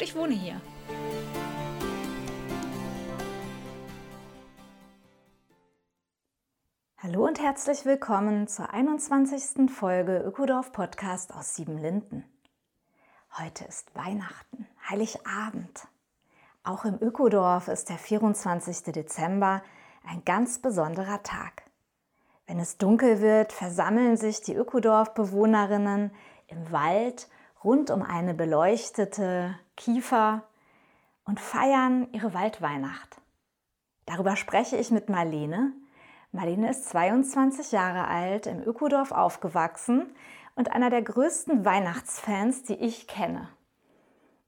und ich wohne hier. Hallo und herzlich willkommen zur 21. Folge Ökodorf Podcast aus Siebenlinden. Heute ist Weihnachten, Heiligabend. Auch im Ökodorf ist der 24. Dezember ein ganz besonderer Tag. Wenn es dunkel wird, versammeln sich die Ökodorf-Bewohnerinnen im Wald rund um eine beleuchtete Kiefer und feiern ihre Waldweihnacht. Darüber spreche ich mit Marlene. Marlene ist 22 Jahre alt, im Ökodorf aufgewachsen und einer der größten Weihnachtsfans, die ich kenne.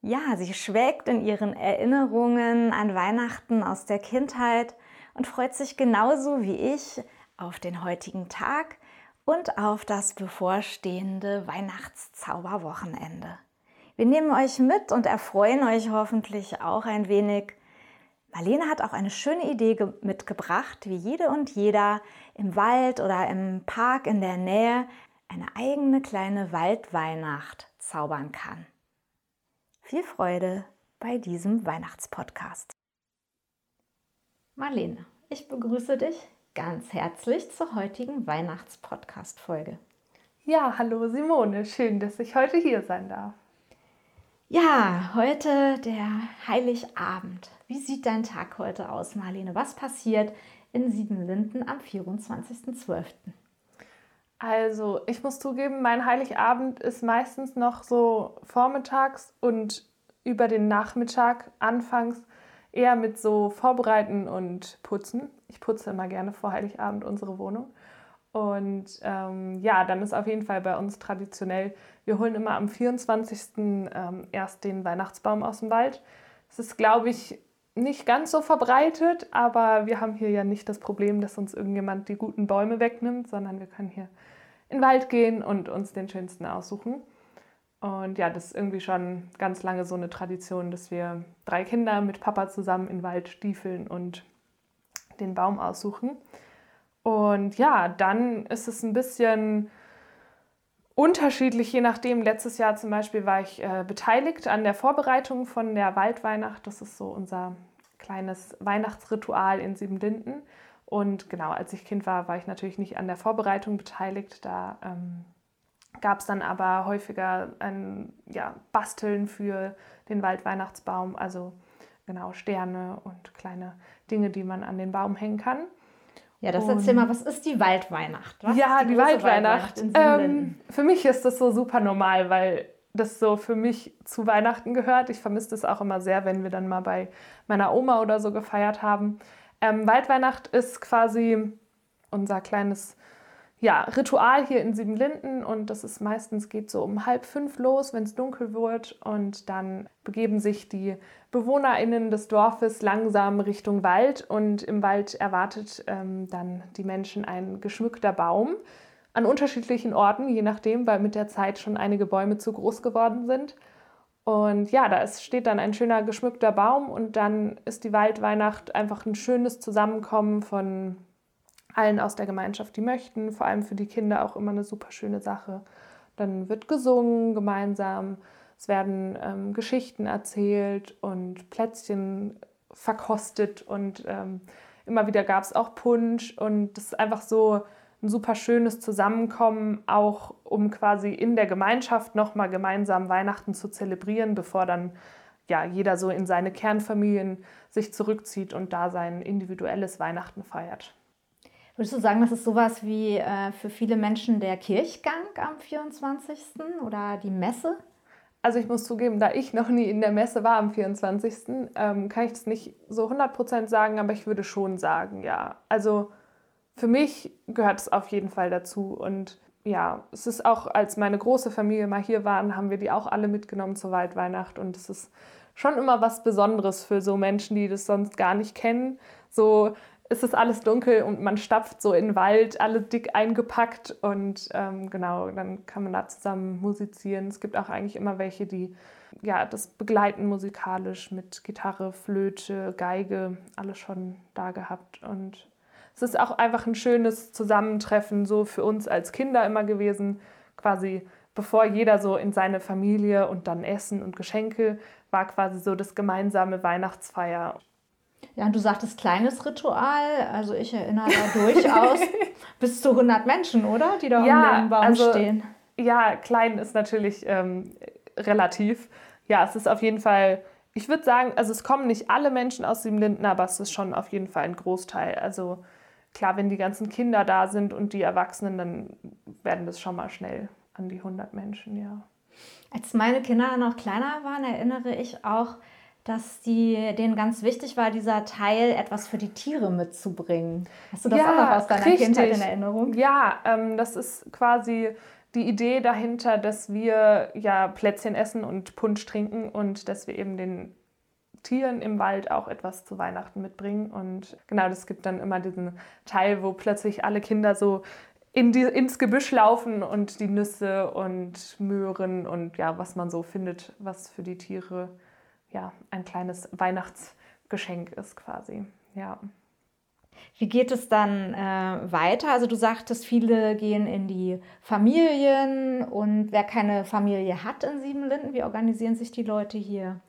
Ja, sie schwelgt in ihren Erinnerungen an Weihnachten aus der Kindheit und freut sich genauso wie ich auf den heutigen Tag und auf das bevorstehende Weihnachtszauberwochenende. Wir nehmen euch mit und erfreuen euch hoffentlich auch ein wenig. Marlene hat auch eine schöne Idee mitgebracht, wie jede und jeder im Wald oder im Park in der Nähe eine eigene kleine Waldweihnacht zaubern kann. Viel Freude bei diesem Weihnachtspodcast. Marlene, ich begrüße dich ganz herzlich zur heutigen Weihnachtspodcast-Folge. Ja, hallo Simone, schön, dass ich heute hier sein darf. Ja, heute der Heiligabend. Wie sieht dein Tag heute aus, Marlene? Was passiert in Siebenlinden am 24.12.? Also, ich muss zugeben, mein Heiligabend ist meistens noch so vormittags und über den Nachmittag anfangs eher mit so Vorbereiten und Putzen. Ich putze immer gerne vor Heiligabend unsere Wohnung. Und ähm, ja, dann ist auf jeden Fall bei uns traditionell, wir holen immer am 24. Ähm, erst den Weihnachtsbaum aus dem Wald. Es ist, glaube ich, nicht ganz so verbreitet, aber wir haben hier ja nicht das Problem, dass uns irgendjemand die guten Bäume wegnimmt, sondern wir können hier in den Wald gehen und uns den schönsten aussuchen. Und ja, das ist irgendwie schon ganz lange so eine Tradition, dass wir drei Kinder mit Papa zusammen in den Wald stiefeln und den Baum aussuchen. Und ja, dann ist es ein bisschen unterschiedlich, je nachdem. Letztes Jahr zum Beispiel war ich äh, beteiligt an der Vorbereitung von der Waldweihnacht. Das ist so unser kleines Weihnachtsritual in Siebenlinden. Und genau, als ich Kind war, war ich natürlich nicht an der Vorbereitung beteiligt. Da ähm, gab es dann aber häufiger ein ja, Basteln für den Waldweihnachtsbaum, also genau Sterne und kleine Dinge, die man an den Baum hängen kann. Ja, das und, erzähl mal, was ist die Waldweihnacht? Was ja, die, die Waldweihnacht. Waldweihnacht ähm, für mich ist das so super normal, weil das so für mich zu Weihnachten gehört. Ich vermisse das auch immer sehr, wenn wir dann mal bei meiner Oma oder so gefeiert haben. Ähm, Waldweihnacht ist quasi unser kleines ja, Ritual hier in Siebenlinden und das ist meistens geht so um halb fünf los, wenn es dunkel wird und dann begeben sich die BewohnerInnen des Dorfes langsam Richtung Wald und im Wald erwartet ähm, dann die Menschen ein geschmückter Baum an unterschiedlichen Orten, je nachdem, weil mit der Zeit schon einige Bäume zu groß geworden sind. Und ja, da steht dann ein schöner geschmückter Baum und dann ist die Waldweihnacht einfach ein schönes Zusammenkommen von allen aus der Gemeinschaft, die möchten. Vor allem für die Kinder auch immer eine super schöne Sache. Dann wird gesungen gemeinsam, es werden ähm, Geschichten erzählt und Plätzchen verkostet und ähm, immer wieder gab es auch Punsch und das ist einfach so ein super schönes Zusammenkommen, auch um quasi in der Gemeinschaft nochmal gemeinsam Weihnachten zu zelebrieren, bevor dann ja, jeder so in seine Kernfamilien sich zurückzieht und da sein individuelles Weihnachten feiert. Würdest du sagen, das ist sowas wie äh, für viele Menschen der Kirchgang am 24. oder die Messe? Also ich muss zugeben, da ich noch nie in der Messe war am 24., ähm, kann ich das nicht so 100% sagen, aber ich würde schon sagen, ja. Also für mich gehört es auf jeden Fall dazu und ja, es ist auch, als meine große Familie mal hier waren, haben wir die auch alle mitgenommen zur Waldweihnacht und es ist schon immer was Besonderes für so Menschen, die das sonst gar nicht kennen. So ist es alles dunkel und man stapft so in den Wald, alle dick eingepackt und ähm, genau, dann kann man da zusammen musizieren. Es gibt auch eigentlich immer welche, die ja, das begleiten musikalisch mit Gitarre, Flöte, Geige, alles schon da gehabt. Und es ist auch einfach ein schönes Zusammentreffen, so für uns als Kinder immer gewesen, quasi bevor jeder so in seine Familie und dann Essen und Geschenke, war quasi so das gemeinsame Weihnachtsfeier. Ja, und du sagtest kleines Ritual. Also ich erinnere da durchaus bis zu 100 Menschen, oder? Die da ja, um den Baum also, stehen. Ja, klein ist natürlich ähm, relativ. Ja, es ist auf jeden Fall, ich würde sagen, also es kommen nicht alle Menschen aus Siebenlinden, aber es ist schon auf jeden Fall ein Großteil. Also klar, wenn die ganzen Kinder da sind und die Erwachsenen, dann werden das schon mal schnell an die 100 Menschen, ja. Als meine Kinder noch kleiner waren, erinnere ich auch, dass die, denen ganz wichtig war, dieser Teil, etwas für die Tiere mitzubringen. Hast du das ja, auch noch aus deiner richtig. Kindheit in Erinnerung? Ja, ähm, das ist quasi die Idee dahinter, dass wir ja Plätzchen essen und Punsch trinken und dass wir eben den Tieren im Wald auch etwas zu Weihnachten mitbringen. Und genau, das gibt dann immer diesen Teil, wo plötzlich alle Kinder so in die, ins Gebüsch laufen und die Nüsse und Möhren und ja, was man so findet, was für die Tiere ja ein kleines Weihnachtsgeschenk ist quasi. Ja. Wie geht es dann äh, weiter? Also du sagtest, viele gehen in die Familien und wer keine Familie hat in Siebenlinden, wie organisieren sich die Leute hier?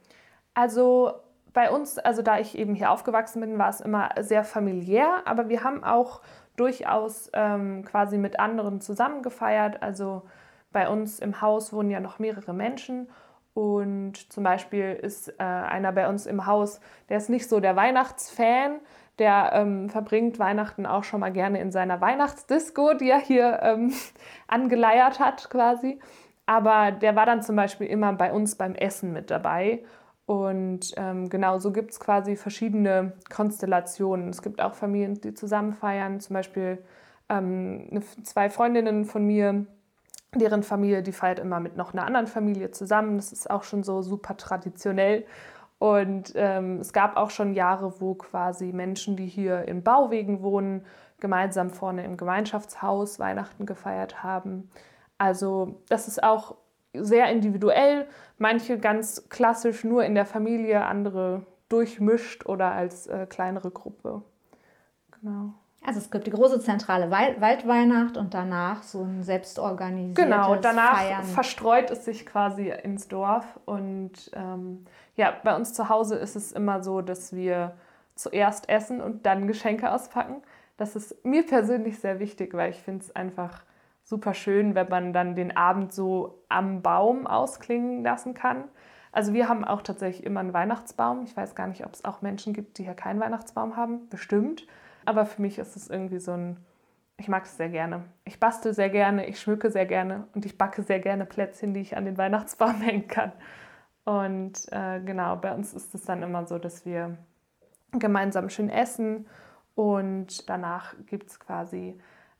Also bei uns, also da ich eben hier aufgewachsen bin, war es immer sehr familiär, aber wir haben auch durchaus ähm, quasi mit anderen zusammen gefeiert. Also bei uns im Haus wohnen ja noch mehrere Menschen und zum Beispiel ist äh, einer bei uns im Haus, der ist nicht so der Weihnachtsfan, der ähm, verbringt Weihnachten auch schon mal gerne in seiner Weihnachtsdisco, die er hier ähm, angeleiert hat quasi. Aber der war dann zum Beispiel immer bei uns beim Essen mit dabei. Und ähm, genau so gibt es quasi verschiedene Konstellationen. Es gibt auch Familien, die zusammen feiern. Zum Beispiel ähm, zwei Freundinnen von mir, deren Familie, die feiert immer mit noch einer anderen Familie zusammen. Das ist auch schon so super traditionell. Und ähm, es gab auch schon Jahre, wo quasi Menschen, die hier in Bauwegen wohnen, gemeinsam vorne im Gemeinschaftshaus Weihnachten gefeiert haben. Also das ist auch sehr individuell. Manche ganz klassisch nur in der Familie, andere durchmischt oder als äh, kleinere Gruppe. Genau. Also es gibt die große zentrale Waldweihnacht und danach so ein selbstorganisiertes Genau, danach Feiern. verstreut es sich quasi ins Dorf. Und ähm, ja, bei uns zu Hause ist es immer so, dass wir zuerst essen und dann Geschenke auspacken. Das ist mir persönlich sehr wichtig, weil ich finde es einfach super schön, wenn man dann den Abend so am Baum ausklingen lassen kann. Also wir haben auch tatsächlich immer einen Weihnachtsbaum. Ich weiß gar nicht, ob es auch Menschen gibt, die hier keinen Weihnachtsbaum haben. Bestimmt. Aber für mich ist es irgendwie so ein, ich mag es sehr gerne. Ich bastel sehr gerne, ich schmücke sehr gerne und ich backe sehr gerne Plätzchen, die ich an den Weihnachtsbaum hängen kann. Und äh, genau, bei uns ist es dann immer so, dass wir gemeinsam schön essen und danach gibt es quasi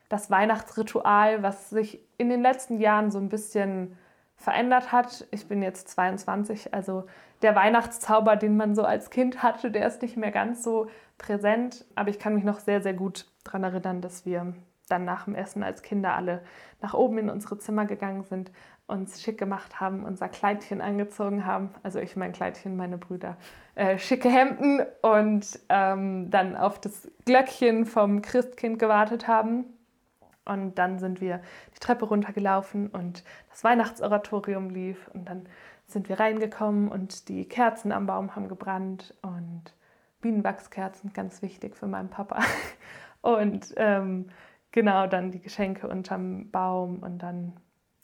das Weihnachtsritual, was sich in den letzten Jahren so ein bisschen verändert hat. Ich bin jetzt 22, also der Weihnachtszauber, den man so als Kind hatte, der ist nicht mehr ganz so präsent. Aber ich kann mich noch sehr, sehr gut daran erinnern, dass wir dann nach dem Essen als Kinder alle nach oben in unsere Zimmer gegangen sind, uns schick gemacht haben, unser Kleidchen angezogen haben. Also ich mein Kleidchen, meine Brüder, äh, schicke Hemden und ähm, dann auf das Glöckchen vom Christkind gewartet haben. Und dann sind wir die Treppe runtergelaufen und das Weihnachtsoratorium lief und dann sind wir reingekommen und die Kerzen am Baum haben gebrannt und Bienenwachskerzen, ganz wichtig für meinen Papa. Und ähm, genau, dann die Geschenke unterm Baum und dann,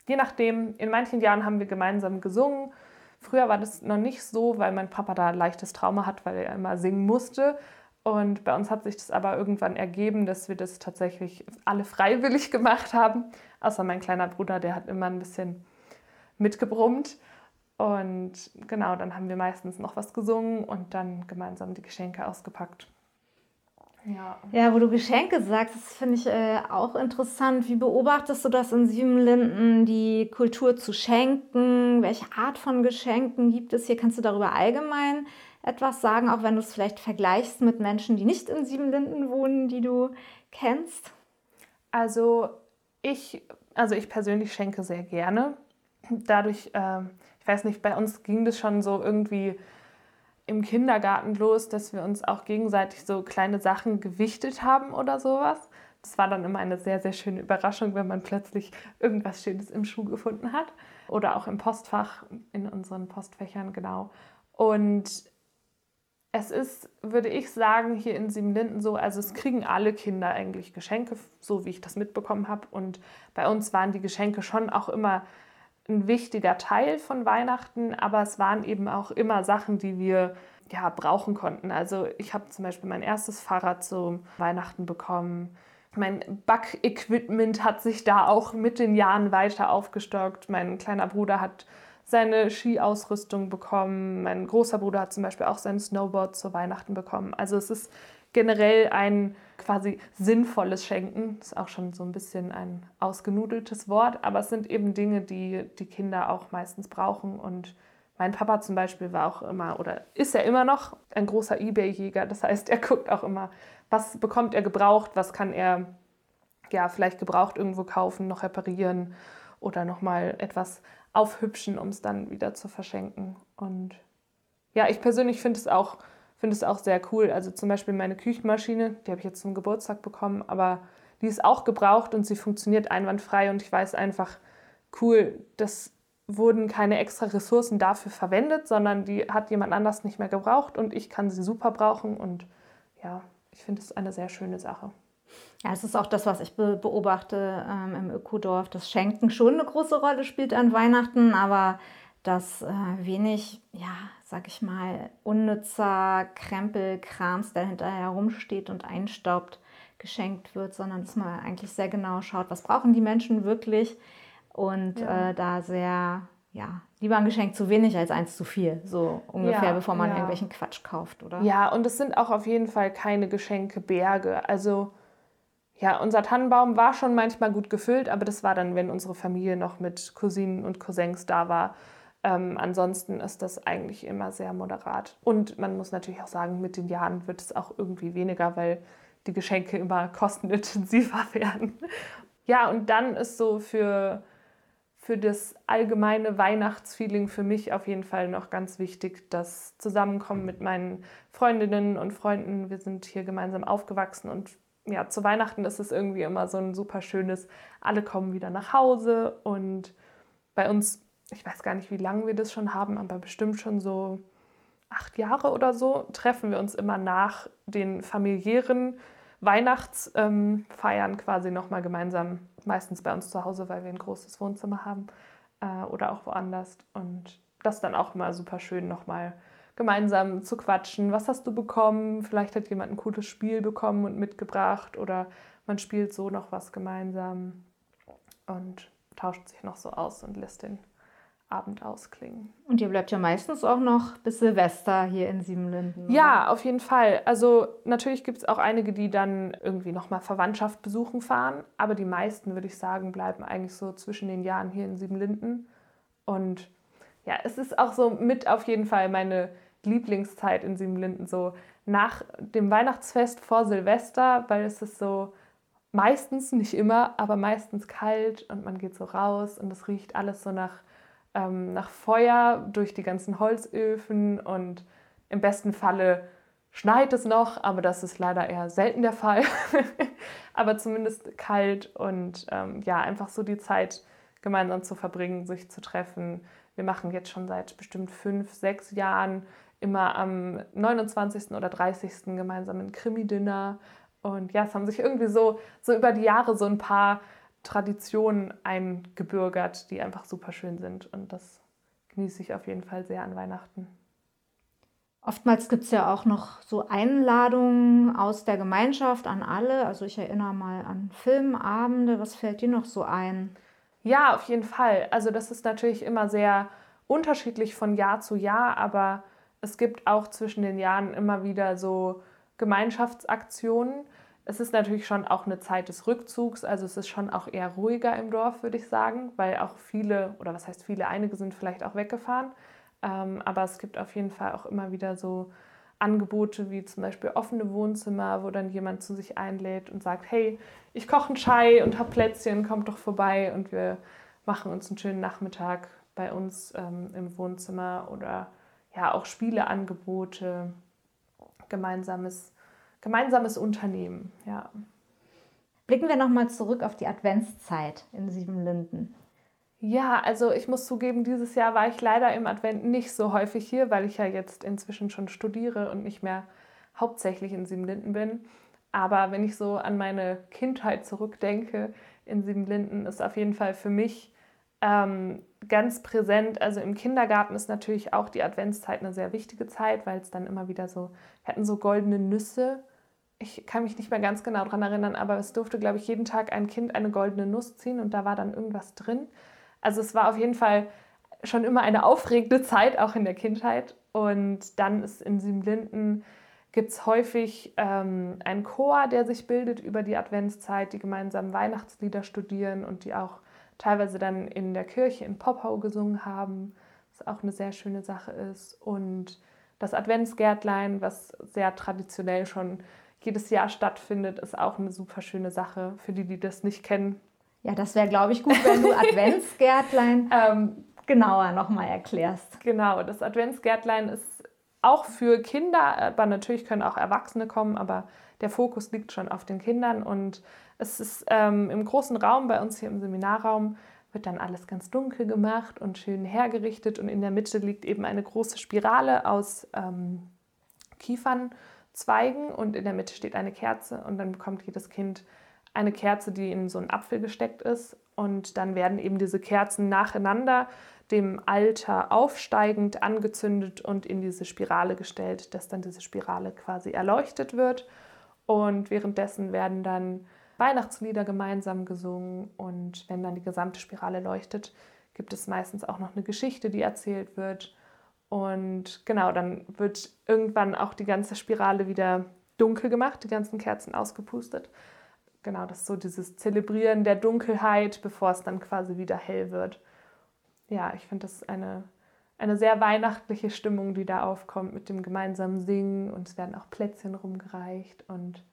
je nachdem, in manchen Jahren haben wir gemeinsam gesungen. Früher war das noch nicht so, weil mein Papa da leichtes Trauma hat, weil er immer singen musste. Und bei uns hat sich das aber irgendwann ergeben, dass wir das tatsächlich alle freiwillig gemacht haben. Außer mein kleiner Bruder, der hat immer ein bisschen mitgebrummt. Und genau, dann haben wir meistens noch was gesungen und dann gemeinsam die Geschenke ausgepackt. Ja. ja, wo du Geschenke sagst, das finde ich äh, auch interessant. Wie beobachtest du das in Siebenlinden, die Kultur zu schenken? Welche Art von Geschenken gibt es hier? Kannst du darüber allgemein etwas sagen, auch wenn du es vielleicht vergleichst mit Menschen, die nicht in Siebenlinden wohnen, die du kennst? Also ich, also ich persönlich schenke sehr gerne. Dadurch, äh, ich weiß nicht, bei uns ging das schon so irgendwie im Kindergarten los, dass wir uns auch gegenseitig so kleine Sachen gewichtet haben oder sowas. Das war dann immer eine sehr, sehr schöne Überraschung, wenn man plötzlich irgendwas Schönes im Schuh gefunden hat. Oder auch im Postfach, in unseren Postfächern, genau. Und es ist, würde ich sagen, hier in Siebenlinden so, also es kriegen alle Kinder eigentlich Geschenke, so wie ich das mitbekommen habe. Und bei uns waren die Geschenke schon auch immer ein wichtiger Teil von Weihnachten, aber es waren eben auch immer Sachen, die wir ja, brauchen konnten. Also ich habe zum Beispiel mein erstes Fahrrad zu Weihnachten bekommen. Mein Backequipment hat sich da auch mit den Jahren weiter aufgestockt. Mein kleiner Bruder hat seine Skiausrüstung bekommen. Mein großer Bruder hat zum Beispiel auch sein Snowboard zu Weihnachten bekommen. Also es ist generell ein quasi sinnvolles Schenken. Das ist auch schon so ein bisschen ein ausgenudeltes Wort, aber es sind eben Dinge, die die Kinder auch meistens brauchen. Und mein Papa zum Beispiel war auch immer oder ist ja immer noch ein großer Ebay-Jäger. Das heißt, er guckt auch immer, was bekommt er gebraucht, was kann er ja vielleicht gebraucht irgendwo kaufen, noch reparieren oder nochmal etwas aufhübschen, um es dann wieder zu verschenken. Und ja, ich persönlich finde es auch finde es auch sehr cool. Also zum Beispiel meine Küchenmaschine, die habe ich jetzt zum Geburtstag bekommen, aber die ist auch gebraucht und sie funktioniert einwandfrei und ich weiß einfach, cool, das wurden keine extra Ressourcen dafür verwendet, sondern die hat jemand anders nicht mehr gebraucht und ich kann sie super brauchen und ja, ich finde es eine sehr schöne Sache. Ja, es ist auch das, was ich beobachte ähm, im Ökodorf, dass Schenken schon eine große Rolle spielt an Weihnachten, aber dass äh, wenig, ja, sag ich mal, unnützer Krempelkrams, der hinterher herumsteht und einstaubt, geschenkt wird, sondern dass man eigentlich sehr genau schaut, was brauchen die Menschen wirklich und ja. äh, da sehr, ja, lieber ein Geschenk zu wenig als eins zu viel, so ungefähr, ja, bevor man ja. irgendwelchen Quatsch kauft, oder? Ja, und es sind auch auf jeden Fall keine Geschenkeberge. Also ja, unser Tannenbaum war schon manchmal gut gefüllt, aber das war dann, wenn unsere Familie noch mit Cousinen und Cousins da war. Ähm, ansonsten ist das eigentlich immer sehr moderat. Und man muss natürlich auch sagen, mit den Jahren wird es auch irgendwie weniger, weil die Geschenke immer kostenintensiver werden. Ja, und dann ist so für, für das allgemeine Weihnachtsfeeling für mich auf jeden Fall noch ganz wichtig, das Zusammenkommen mit meinen Freundinnen und Freunden. Wir sind hier gemeinsam aufgewachsen und ja, zu Weihnachten ist es irgendwie immer so ein super schönes, alle kommen wieder nach Hause und bei uns ich weiß gar nicht, wie lange wir das schon haben, aber bestimmt schon so acht Jahre oder so, treffen wir uns immer nach den familiären Weihnachtsfeiern ähm, quasi nochmal gemeinsam, meistens bei uns zu Hause, weil wir ein großes Wohnzimmer haben äh, oder auch woanders. Und das dann auch immer super schön nochmal gemeinsam zu quatschen. Was hast du bekommen? Vielleicht hat jemand ein cooles Spiel bekommen und mitgebracht oder man spielt so noch was gemeinsam und tauscht sich noch so aus und lässt den Abend ausklingen. Und ihr bleibt ja meistens auch noch bis Silvester hier in Siebenlinden. Oder? Ja, auf jeden Fall. Also natürlich gibt es auch einige, die dann irgendwie nochmal Verwandtschaft besuchen fahren, aber die meisten, würde ich sagen, bleiben eigentlich so zwischen den Jahren hier in Siebenlinden. Und ja, es ist auch so mit auf jeden Fall meine Lieblingszeit in Siebenlinden, so nach dem Weihnachtsfest vor Silvester, weil es ist so meistens, nicht immer, aber meistens kalt und man geht so raus und es riecht alles so nach ähm, nach Feuer durch die ganzen Holzöfen und im besten Falle schneit es noch, aber das ist leider eher selten der Fall. aber zumindest kalt und ähm, ja, einfach so die Zeit gemeinsam zu verbringen, sich zu treffen. Wir machen jetzt schon seit bestimmt fünf, sechs Jahren immer am 29. oder 30. gemeinsam ein Krimi-Dinner. Und ja, es haben sich irgendwie so, so über die Jahre so ein paar Traditionen eingebürgert, die einfach super schön sind. Und das genieße ich auf jeden Fall sehr an Weihnachten. Oftmals gibt es ja auch noch so Einladungen aus der Gemeinschaft an alle. Also ich erinnere mal an Filmabende. Was fällt dir noch so ein? Ja, auf jeden Fall. Also das ist natürlich immer sehr unterschiedlich von Jahr zu Jahr, aber es gibt auch zwischen den Jahren immer wieder so Gemeinschaftsaktionen. Es ist natürlich schon auch eine Zeit des Rückzugs, also es ist schon auch eher ruhiger im Dorf, würde ich sagen, weil auch viele, oder was heißt viele, einige sind vielleicht auch weggefahren. Ähm, aber es gibt auf jeden Fall auch immer wieder so Angebote wie zum Beispiel offene Wohnzimmer, wo dann jemand zu sich einlädt und sagt, hey, ich koche einen Chai und habe Plätzchen, kommt doch vorbei und wir machen uns einen schönen Nachmittag bei uns ähm, im Wohnzimmer oder ja auch Spieleangebote, gemeinsames, gemeinsames Unternehmen, ja. Blicken wir nochmal zurück auf die Adventszeit in Siebenlinden. Ja, also ich muss zugeben, dieses Jahr war ich leider im Advent nicht so häufig hier, weil ich ja jetzt inzwischen schon studiere und nicht mehr hauptsächlich in Siebenlinden bin. Aber wenn ich so an meine Kindheit zurückdenke, in Siebenlinden ist auf jeden Fall für mich ähm, ganz präsent. Also im Kindergarten ist natürlich auch die Adventszeit eine sehr wichtige Zeit, weil es dann immer wieder so, wir hatten so goldene Nüsse. Ich kann mich nicht mehr ganz genau daran erinnern, aber es durfte, glaube ich, jeden Tag ein Kind eine goldene Nuss ziehen und da war dann irgendwas drin. Also es war auf jeden Fall schon immer eine aufregende Zeit, auch in der Kindheit. Und dann ist in Siebenlinden gibt es häufig ähm, einen Chor, der sich bildet über die Adventszeit, die gemeinsam Weihnachtslieder studieren und die auch teilweise dann in der Kirche in Poppau gesungen haben, was auch eine sehr schöne Sache ist. Und das Adventsgärtlein, was sehr traditionell schon jedes Jahr stattfindet, ist auch eine super schöne Sache. Für die, die das nicht kennen, ja, das wäre, glaube ich, gut, wenn du Adventsgärtlein ähm, genauer nochmal erklärst. Genau, das Adventsgärtlein ist auch für Kinder, aber natürlich können auch Erwachsene kommen, aber der Fokus liegt schon auf den Kindern und es ist ähm, im großen Raum, bei uns hier im Seminarraum, wird dann alles ganz dunkel gemacht und schön hergerichtet und in der Mitte liegt eben eine große Spirale aus ähm, Kiefernzweigen und in der Mitte steht eine Kerze und dann bekommt jedes Kind eine Kerze, die in so einen Apfel gesteckt ist. Und dann werden eben diese Kerzen nacheinander dem Alter aufsteigend angezündet und in diese Spirale gestellt, dass dann diese Spirale quasi erleuchtet wird. Und währenddessen werden dann Weihnachtslieder gemeinsam gesungen. Und wenn dann die gesamte Spirale leuchtet, gibt es meistens auch noch eine Geschichte, die erzählt wird. Und genau, dann wird irgendwann auch die ganze Spirale wieder dunkel gemacht, die ganzen Kerzen ausgepustet genau, das ist so dieses Zelebrieren der Dunkelheit, bevor es dann quasi wieder hell wird. Ja, ich finde das eine, eine sehr weihnachtliche Stimmung, die da aufkommt mit dem gemeinsamen Singen und es werden auch Plätzchen rumgereicht und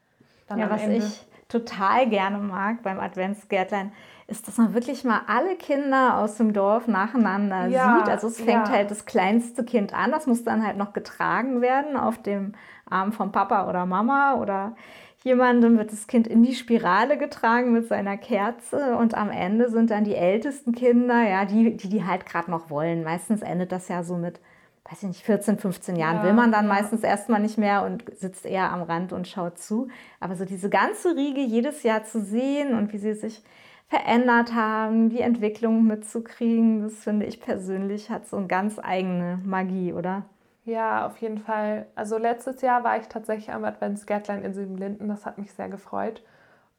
dann ja, was Ende ich total gerne mag beim Adventsgärtlein, ist, dass man wirklich mal alle Kinder aus dem Dorf nacheinander ja, sieht. Also es fängt ja. halt das kleinste Kind an, das muss dann halt noch getragen werden auf dem Arm von Papa oder Mama oder jemandem wird das Kind in die Spirale getragen mit seiner Kerze und am Ende sind dann die ältesten Kinder, ja, die, die, die halt gerade noch wollen. Meistens endet das ja so mit, weiß ich nicht, 14, 15 Jahren ja, will man dann ja. meistens erstmal nicht mehr und sitzt eher am Rand und schaut zu. Aber so diese ganze Riege jedes Jahr zu sehen und wie sie sich verändert haben, die Entwicklung mitzukriegen, das finde ich persönlich hat so eine ganz eigene Magie, oder? Ja, auf jeden Fall. Also letztes Jahr war ich tatsächlich am Adventsgärtlein in Siebenlinden. Das hat mich sehr gefreut.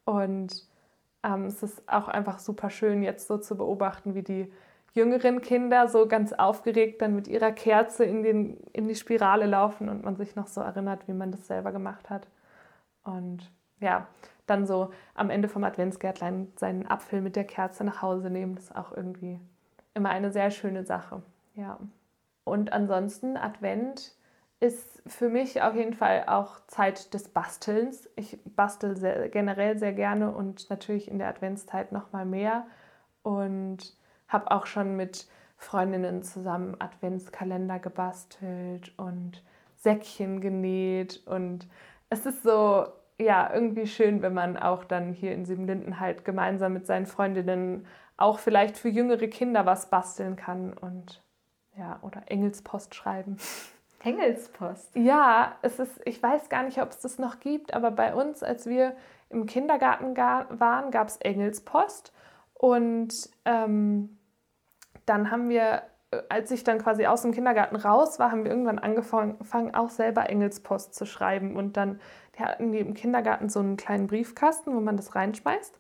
Und ähm, es ist auch einfach super schön, jetzt so zu beobachten, wie die jüngeren Kinder so ganz aufgeregt dann mit ihrer Kerze in, den, in die Spirale laufen und man sich noch so erinnert, wie man das selber gemacht hat. Und ja, dann so am Ende vom Adventsgärtlein seinen Apfel mit der Kerze nach Hause nehmen, das ist auch irgendwie immer eine sehr schöne Sache. Ja. Und ansonsten Advent ist für mich auf jeden Fall auch Zeit des Bastelns. Ich bastel sehr, generell sehr gerne und natürlich in der Adventszeit noch mal mehr und habe auch schon mit Freundinnen zusammen Adventskalender gebastelt und Säckchen genäht und es ist so ja irgendwie schön, wenn man auch dann hier in Siebenlinden halt gemeinsam mit seinen Freundinnen auch vielleicht für jüngere Kinder was basteln kann und ja, oder Engelspost schreiben. Engelspost? Ja, es ist, ich weiß gar nicht, ob es das noch gibt, aber bei uns, als wir im Kindergarten waren, gab es Engelspost. Und ähm, dann haben wir, äh, als ich dann quasi aus dem Kindergarten raus war, haben wir irgendwann angefangen, auch selber Engelspost zu schreiben. Und dann die hatten die im Kindergarten so einen kleinen Briefkasten, wo man das reinschmeißt.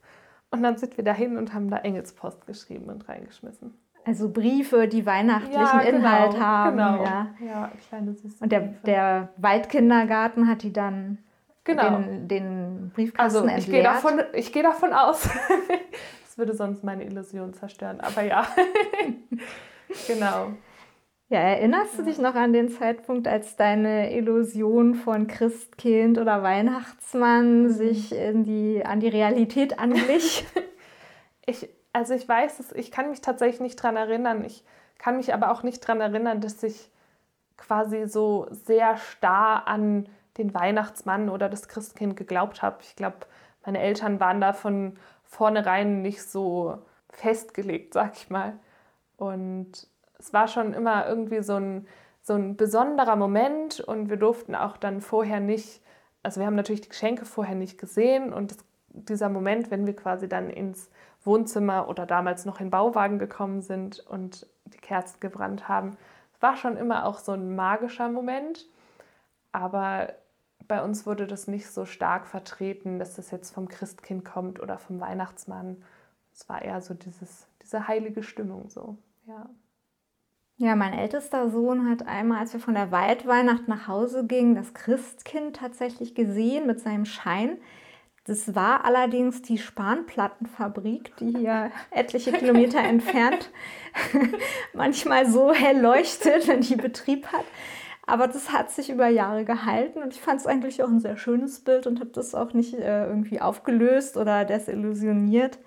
Und dann sind wir dahin und haben da Engelspost geschrieben und reingeschmissen. Also Briefe, die weihnachtlichen ja, genau, Inhalt haben. Genau. Ja, ja kleine süße Und der, der Waldkindergarten hat die dann genau. den, den Briefkasten also, ich gehe davon, ich gehe davon aus. das würde sonst meine Illusion zerstören, aber ja. genau. Ja, erinnerst du dich noch an den Zeitpunkt, als deine Illusion von Christkind oder Weihnachtsmann mhm. sich in die, an die Realität anglich? ich, also ich weiß es, ich kann mich tatsächlich nicht daran erinnern. Ich kann mich aber auch nicht daran erinnern, dass ich quasi so sehr starr an den Weihnachtsmann oder das Christkind geglaubt habe. Ich glaube, meine Eltern waren da von vornherein nicht so festgelegt, sag ich mal. Und es war schon immer irgendwie so ein, so ein besonderer Moment und wir durften auch dann vorher nicht, also wir haben natürlich die Geschenke vorher nicht gesehen und das, dieser Moment, wenn wir quasi dann ins Wohnzimmer oder damals noch in Bauwagen gekommen sind und die Kerzen gebrannt haben, war schon immer auch so ein magischer Moment. Aber bei uns wurde das nicht so stark vertreten, dass das jetzt vom Christkind kommt oder vom Weihnachtsmann. Es war eher so dieses, diese heilige Stimmung so, ja. Ja, mein ältester Sohn hat einmal, als wir von der Waldweihnacht nach Hause gingen, das Christkind tatsächlich gesehen mit seinem Schein. Das war allerdings die Spanplattenfabrik, die hier etliche Kilometer entfernt manchmal so hell leuchtet, wenn die Betrieb hat. Aber das hat sich über Jahre gehalten und ich fand es eigentlich auch ein sehr schönes Bild und habe das auch nicht äh, irgendwie aufgelöst oder desillusioniert.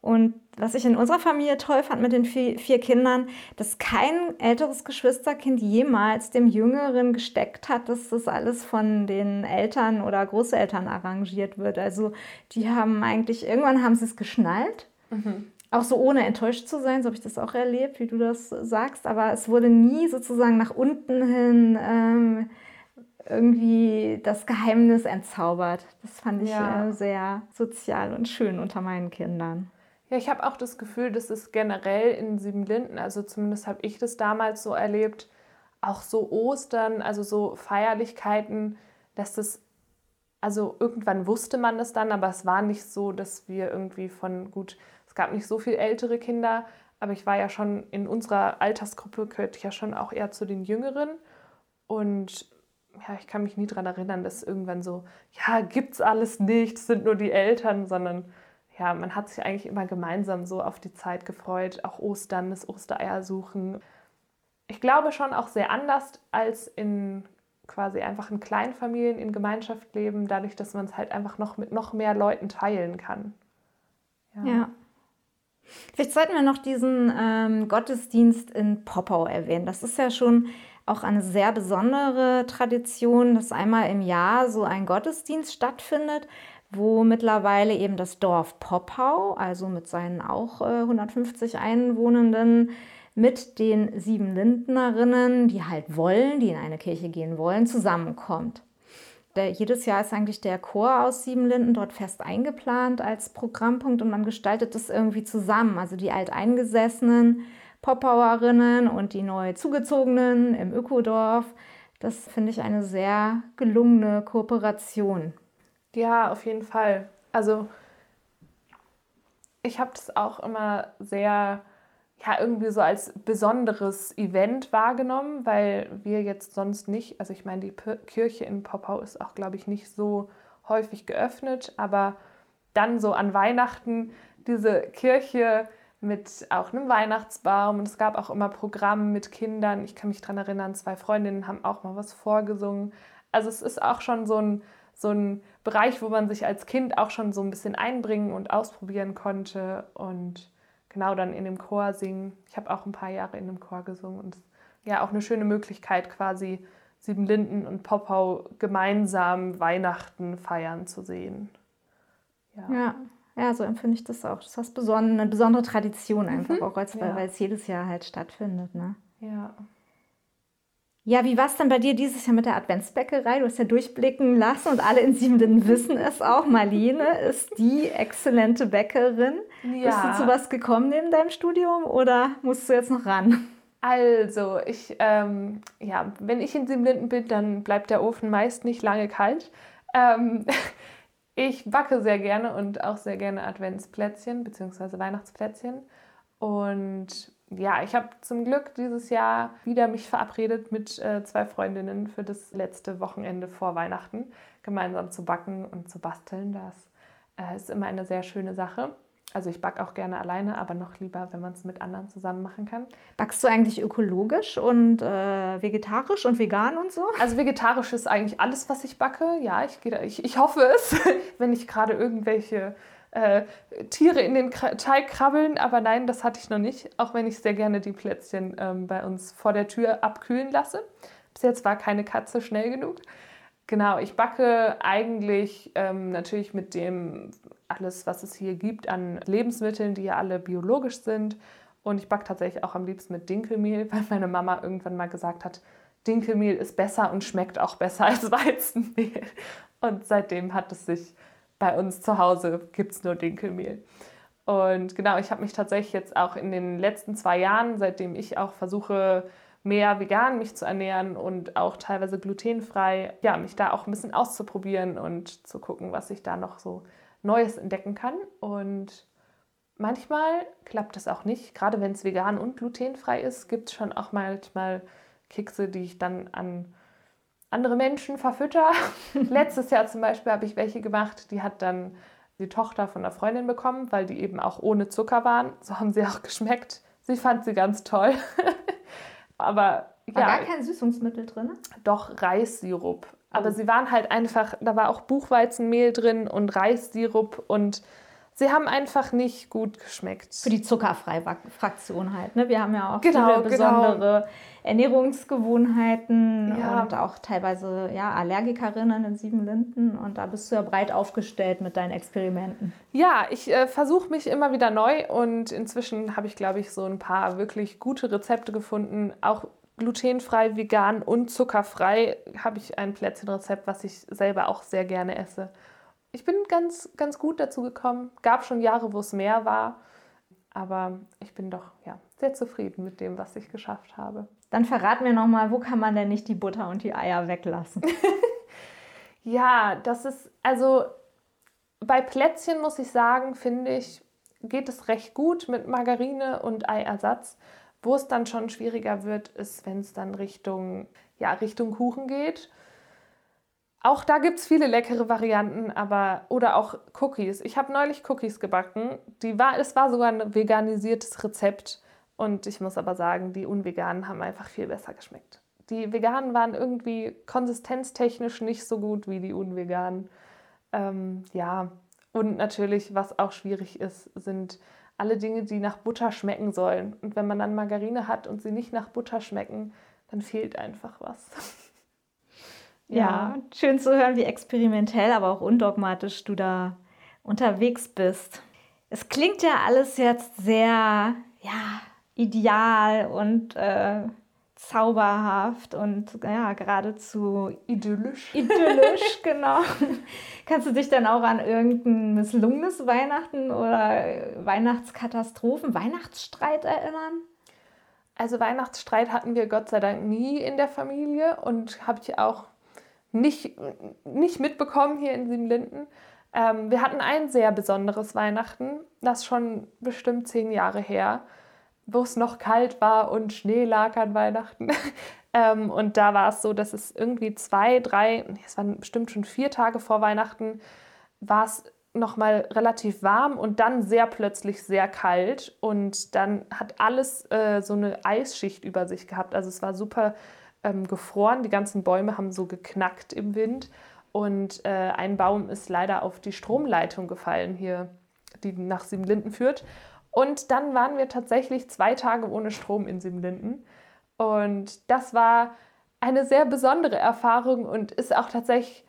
Und was ich in unserer Familie toll fand mit den vier, vier, Kindern, dass kein älteres Geschwisterkind jemals dem Jüngeren gesteckt hat, dass das alles von den Eltern oder Großeltern arrangiert wird. Also die haben eigentlich, irgendwann haben sie es geschnallt. Mhm. Auch so ohne enttäuscht zu sein, so habe ich das auch erlebt, wie du das sagst. Aber es wurde nie sozusagen nach unten hin ähm, irgendwie das Geheimnis entzaubert. Das fand ich ja. äh, sehr sozial und schön unter meinen Kindern. Ja, ich habe auch das Gefühl, dass es generell in Siebenlinden, also zumindest habe ich das damals so erlebt, auch so Ostern, also so Feierlichkeiten, dass das, also irgendwann wusste man das dann, aber es war nicht so, dass wir irgendwie von, gut, es gab nicht so viele ältere Kinder, aber ich war ja schon in unserer Altersgruppe, gehörte ich ja schon auch eher zu den Jüngeren und ja, ich kann mich nie daran erinnern, dass irgendwann so, ja, gibt's alles nicht, sind nur die Eltern, sondern ja, man hat sich eigentlich immer gemeinsam so auf die Zeit gefreut, auch Ostern, das Ostereier suchen. Ich glaube schon auch sehr anders als in quasi einfach in Kleinfamilien, in Gemeinschaft leben, dadurch, dass man es halt einfach noch mit noch mehr Leuten teilen kann. Ja. ja. Vielleicht sollten wir noch diesen ähm, Gottesdienst in Poppau erwähnen. Das ist ja schon auch eine sehr besondere Tradition, dass einmal im Jahr so ein Gottesdienst stattfindet wo mittlerweile eben das Dorf Poppau, also mit seinen auch äh, 150 Einwohnenden, mit den sieben Lindnerinnen, die halt wollen, die in eine Kirche gehen wollen, zusammenkommt. Der, jedes Jahr ist eigentlich der Chor aus Siebenlinden dort fest eingeplant als Programmpunkt und man gestaltet das irgendwie zusammen. Also die alteingesessenen Poppauerinnen und die neu zugezogenen im Ökodorf. Das finde ich eine sehr gelungene Kooperation. Ja, auf jeden Fall. Also ich habe das auch immer sehr, ja, irgendwie so als besonderes Event wahrgenommen, weil wir jetzt sonst nicht, also ich meine, die Kirche in Poppau ist auch, glaube ich, nicht so häufig geöffnet, aber dann so an Weihnachten diese Kirche mit auch einem Weihnachtsbaum und es gab auch immer Programme mit Kindern. Ich kann mich daran erinnern, zwei Freundinnen haben auch mal was vorgesungen. Also es ist auch schon so ein so ein Bereich, wo man sich als Kind auch schon so ein bisschen einbringen und ausprobieren konnte und genau dann in dem Chor singen. Ich habe auch ein paar Jahre in dem Chor gesungen und ja, auch eine schöne Möglichkeit quasi Siebenlinden und Poppau gemeinsam Weihnachten feiern zu sehen. Ja. ja. Ja, so empfinde ich das auch. Das ist eine besondere Tradition einfach, mhm. auch als, weil, ja. weil es jedes Jahr halt stattfindet. Ne? Ja. Ja, wie war es denn bei dir dieses Jahr mit der Adventsbäckerei? Du hast ja durchblicken lassen und alle in Siebenden wissen es auch. Marlene ist die exzellente Bäckerin. Ja. Bist du zu was gekommen neben deinem Studium oder musst du jetzt noch ran? Also, ich, ähm, ja, wenn ich in Siebenlinden bin, dann bleibt der Ofen meist nicht lange kalt. Ähm, ich backe sehr gerne und auch sehr gerne Adventsplätzchen bzw. Weihnachtsplätzchen. Und ja, ich habe zum Glück dieses Jahr wieder mich verabredet mit äh, zwei Freundinnen für das letzte Wochenende vor Weihnachten, gemeinsam zu backen und zu basteln. Das äh, ist immer eine sehr schöne Sache. Also ich backe auch gerne alleine, aber noch lieber, wenn man es mit anderen zusammen machen kann. Backst du eigentlich ökologisch und äh, vegetarisch und vegan und so? Also vegetarisch ist eigentlich alles, was ich backe. Ja, ich, ich, ich hoffe es, wenn ich gerade irgendwelche äh, Tiere in den Teig krabbeln. Aber nein, das hatte ich noch nicht, auch wenn ich sehr gerne die Plätzchen ähm, bei uns vor der Tür abkühlen lasse. Bis jetzt war keine Katze schnell genug. Genau, ich backe eigentlich ähm, natürlich mit dem alles, was es hier gibt an Lebensmitteln, die ja alle biologisch sind. Und ich backe tatsächlich auch am liebsten mit Dinkelmehl, weil meine Mama irgendwann mal gesagt hat, Dinkelmehl ist besser und schmeckt auch besser als Weizenmehl. Und seitdem hat es sich bei uns zu Hause gibt es nur Dinkelmehl. Und genau, ich habe mich tatsächlich jetzt auch in den letzten zwei Jahren, seitdem ich auch versuche, mehr vegan mich zu ernähren und auch teilweise glutenfrei, ja, mich da auch ein bisschen auszuprobieren und zu gucken, was ich da noch so Neues entdecken kann. Und manchmal klappt es auch nicht. Gerade wenn es vegan und glutenfrei ist, gibt es schon auch manchmal Kekse, die ich dann an andere Menschen verfütter. Letztes Jahr zum Beispiel habe ich welche gemacht, die hat dann die Tochter von einer Freundin bekommen, weil die eben auch ohne Zucker waren. So haben sie auch geschmeckt. Sie fand sie ganz toll. Aber war ja, gar kein Süßungsmittel drin? Doch Reissirup. Aber oh. sie waren halt einfach, da war auch Buchweizenmehl drin und Reissirup und sie haben einfach nicht gut geschmeckt. Für die zuckerfreie Fraktion halt. Ne? Wir haben ja auch genau, viele genau. besondere genau. Ernährungsgewohnheiten ja. und auch teilweise ja, Allergikerinnen in sieben Linden. Und da bist du ja breit aufgestellt mit deinen Experimenten. Ja, ich äh, versuche mich immer wieder neu und inzwischen habe ich, glaube ich, so ein paar wirklich gute Rezepte gefunden. Auch glutenfrei, vegan und zuckerfrei habe ich ein Plätzchenrezept, was ich selber auch sehr gerne esse ich bin ganz, ganz gut dazu gekommen. Gab schon Jahre, wo es mehr war. Aber ich bin doch ja, sehr zufrieden mit dem, was ich geschafft habe. Dann verrat mir nochmal, wo kann man denn nicht die Butter und die Eier weglassen? ja, das ist, also bei Plätzchen muss ich sagen, finde ich, geht es recht gut mit Margarine und Eiersatz. Wo es dann schon schwieriger wird, ist, wenn es dann Richtung, ja, Richtung Kuchen geht. Auch da gibt es viele leckere Varianten, aber oder auch Cookies. Ich habe neulich Cookies gebacken. Die war, es war sogar ein veganisiertes Rezept. Und ich muss aber sagen, die unveganen haben einfach viel besser geschmeckt. Die veganen waren irgendwie konsistenztechnisch nicht so gut wie die unveganen. Ähm, ja, und natürlich, was auch schwierig ist, sind alle Dinge, die nach Butter schmecken sollen. Und wenn man dann Margarine hat und sie nicht nach Butter schmecken, dann fehlt einfach was. Ja, schön zu hören, wie experimentell, aber auch undogmatisch du da unterwegs bist. Es klingt ja alles jetzt sehr, ja, ideal und äh, zauberhaft und ja, geradezu idyllisch. Idyllisch, genau. Kannst du dich dann auch an irgendein misslungenes Weihnachten oder Weihnachtskatastrophen, Weihnachtsstreit erinnern? Also Weihnachtsstreit hatten wir Gott sei Dank nie in der Familie und habe ich auch nicht, nicht mitbekommen hier in Siebenlinden. Ähm, wir hatten ein sehr besonderes Weihnachten, das schon bestimmt zehn Jahre her, wo es noch kalt war und Schnee lag an Weihnachten. ähm, und da war es so, dass es irgendwie zwei, drei, es waren bestimmt schon vier Tage vor Weihnachten, war es nochmal relativ warm und dann sehr plötzlich sehr kalt. Und dann hat alles äh, so eine Eisschicht über sich gehabt. Also es war super ähm, gefroren. Die ganzen Bäume haben so geknackt im Wind. Und äh, ein Baum ist leider auf die Stromleitung gefallen hier, die nach Siebenlinden führt. Und dann waren wir tatsächlich zwei Tage ohne Strom in Siebenlinden. Und das war eine sehr besondere Erfahrung und ist auch tatsächlich,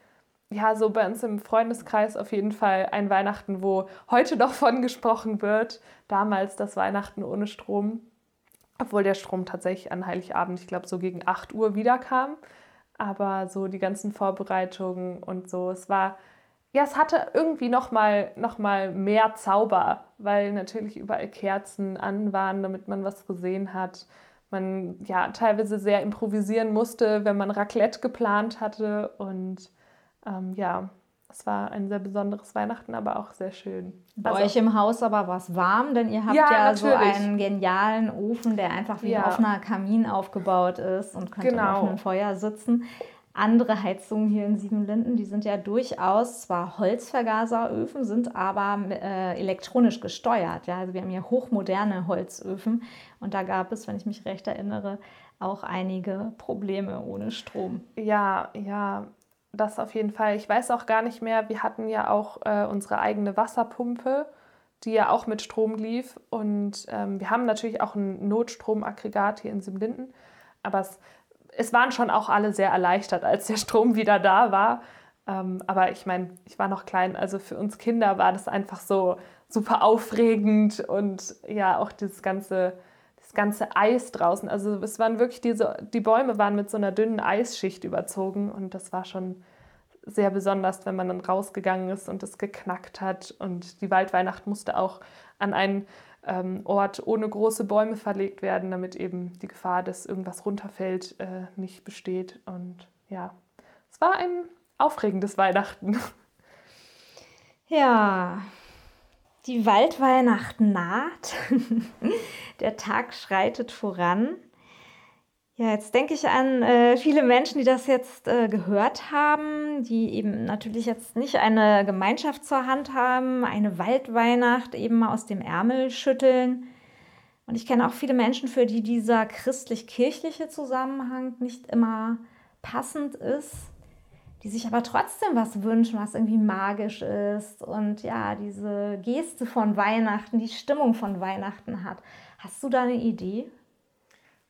ja, so bei uns im Freundeskreis auf jeden Fall ein Weihnachten, wo heute noch von gesprochen wird. Damals das Weihnachten ohne Strom. Obwohl der Strom tatsächlich an Heiligabend, ich glaube, so gegen 8 Uhr wiederkam. Aber so die ganzen Vorbereitungen und so, es war, ja, es hatte irgendwie nochmal noch mal mehr Zauber, weil natürlich überall Kerzen an waren, damit man was gesehen hat. Man ja teilweise sehr improvisieren musste, wenn man Raclette geplant hatte. Und ähm, ja, es war ein sehr besonderes Weihnachten, aber auch sehr schön. Bei also, euch im Haus aber war es warm, denn ihr habt ja, ja so einen genialen Ofen, der einfach wie ja. ein offener Kamin aufgebaut ist und könnt genau. auf einem Feuer sitzen. Andere Heizungen hier in Siebenlinden, die sind ja durchaus zwar Holzvergaseröfen, sind aber äh, elektronisch gesteuert. Ja? Also wir haben hier hochmoderne Holzöfen und da gab es, wenn ich mich recht erinnere, auch einige Probleme ohne Strom. Ja, ja, das auf jeden Fall. Ich weiß auch gar nicht mehr, wir hatten ja auch äh, unsere eigene Wasserpumpe, die ja auch mit Strom lief. Und ähm, wir haben natürlich auch ein Notstromaggregat hier in Simlinden. Aber es, es waren schon auch alle sehr erleichtert, als der Strom wieder da war. Ähm, aber ich meine, ich war noch klein, also für uns Kinder war das einfach so super aufregend und ja, auch dieses ganze ganze Eis draußen. Also es waren wirklich diese, die Bäume waren mit so einer dünnen Eisschicht überzogen und das war schon sehr besonders, wenn man dann rausgegangen ist und es geknackt hat. Und die Waldweihnacht musste auch an einen ähm, Ort ohne große Bäume verlegt werden, damit eben die Gefahr, dass irgendwas runterfällt, äh, nicht besteht. Und ja, es war ein aufregendes Weihnachten. Ja, die Waldweihnacht naht. Der Tag schreitet voran. Ja, jetzt denke ich an äh, viele Menschen, die das jetzt äh, gehört haben, die eben natürlich jetzt nicht eine Gemeinschaft zur Hand haben, eine Waldweihnacht eben mal aus dem Ärmel schütteln. Und ich kenne auch viele Menschen, für die dieser christlich-kirchliche Zusammenhang nicht immer passend ist die sich aber trotzdem was wünschen, was irgendwie magisch ist und ja, diese Geste von Weihnachten, die Stimmung von Weihnachten hat. Hast du da eine Idee?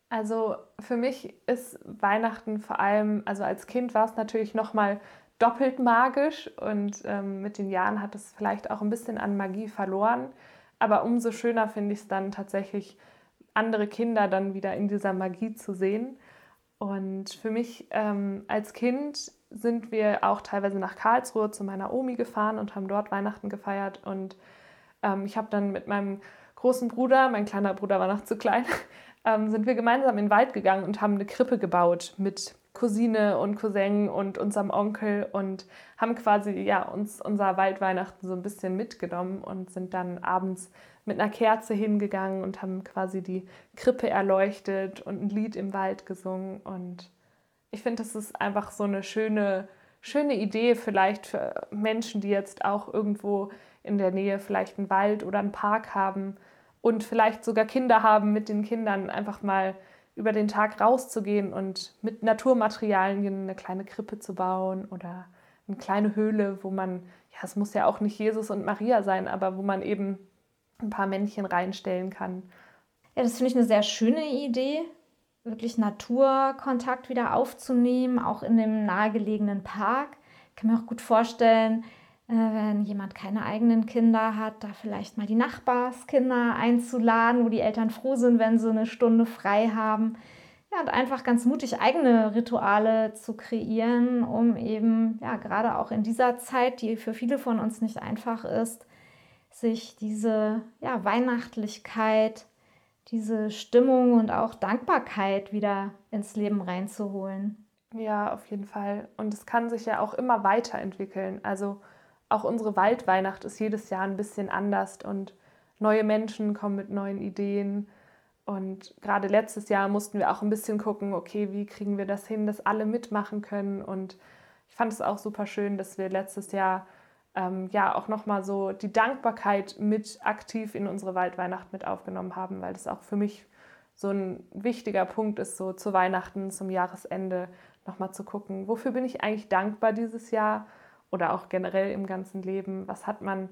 Also für mich ist Weihnachten vor allem, also als Kind war es natürlich nochmal doppelt magisch und ähm, mit den Jahren hat es vielleicht auch ein bisschen an Magie verloren. Aber umso schöner finde ich es dann tatsächlich, andere Kinder dann wieder in dieser Magie zu sehen. Und für mich ähm, als Kind sind wir auch teilweise nach Karlsruhe zu meiner Omi gefahren und haben dort Weihnachten gefeiert. Und ähm, ich habe dann mit meinem großen Bruder, mein kleiner Bruder war noch zu klein, ähm, sind wir gemeinsam in den Wald gegangen und haben eine Krippe gebaut mit Cousine und Cousin und unserem Onkel und haben quasi ja, uns unser Waldweihnachten so ein bisschen mitgenommen und sind dann abends mit einer Kerze hingegangen und haben quasi die Krippe erleuchtet und ein Lied im Wald gesungen und ich finde, das ist einfach so eine schöne, schöne Idee vielleicht für Menschen, die jetzt auch irgendwo in der Nähe vielleicht einen Wald oder einen Park haben und vielleicht sogar Kinder haben, mit den Kindern einfach mal über den Tag rauszugehen und mit Naturmaterialien eine kleine Krippe zu bauen oder eine kleine Höhle, wo man, ja, es muss ja auch nicht Jesus und Maria sein, aber wo man eben ein paar Männchen reinstellen kann. Ja, das finde ich eine sehr schöne Idee wirklich Naturkontakt wieder aufzunehmen, auch in dem nahegelegenen Park. Ich kann mir auch gut vorstellen, äh, wenn jemand keine eigenen Kinder hat, da vielleicht mal die Nachbarskinder einzuladen, wo die Eltern froh sind, wenn sie eine Stunde frei haben. Ja, und einfach ganz mutig eigene Rituale zu kreieren, um eben, ja, gerade auch in dieser Zeit, die für viele von uns nicht einfach ist, sich diese ja, Weihnachtlichkeit diese Stimmung und auch Dankbarkeit wieder ins Leben reinzuholen. Ja, auf jeden Fall. Und es kann sich ja auch immer weiterentwickeln. Also auch unsere Waldweihnacht ist jedes Jahr ein bisschen anders und neue Menschen kommen mit neuen Ideen. Und gerade letztes Jahr mussten wir auch ein bisschen gucken, okay, wie kriegen wir das hin, dass alle mitmachen können. Und ich fand es auch super schön, dass wir letztes Jahr ähm, ja auch nochmal so die Dankbarkeit mit aktiv in unsere Waldweihnacht mit aufgenommen haben, weil das auch für mich so ein wichtiger Punkt ist, so zu Weihnachten, zum Jahresende nochmal zu gucken, wofür bin ich eigentlich dankbar dieses Jahr oder auch generell im ganzen Leben, was hat man,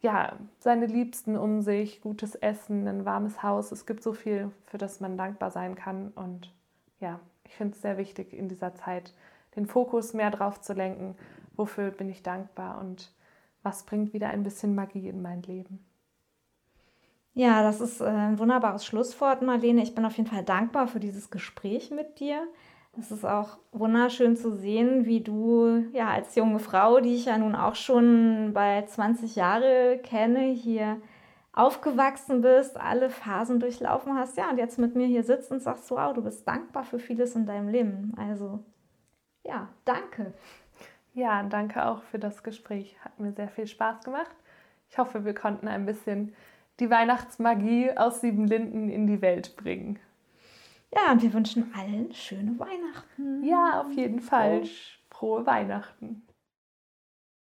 ja, seine Liebsten um sich, gutes Essen, ein warmes Haus, es gibt so viel, für das man dankbar sein kann und ja, ich finde es sehr wichtig in dieser Zeit, den Fokus mehr drauf zu lenken, wofür bin ich dankbar und was bringt wieder ein bisschen Magie in mein Leben. Ja, das ist äh, ein wunderbares Schlusswort, Marlene. Ich bin auf jeden Fall dankbar für dieses Gespräch mit dir. Es ist auch wunderschön zu sehen, wie du ja als junge Frau, die ich ja nun auch schon bei 20 Jahre kenne, hier aufgewachsen bist, alle Phasen durchlaufen hast, ja, und jetzt mit mir hier sitzt und sagst, wow, du bist dankbar für vieles in deinem Leben. Also, ja, danke. Ja, danke auch für das Gespräch. Hat mir sehr viel Spaß gemacht. Ich hoffe, wir konnten ein bisschen die Weihnachtsmagie aus Siebenlinden in die Welt bringen. Ja, und wir wünschen allen schöne Weihnachten. Ja, auf jeden Fall. Frohe Weihnachten.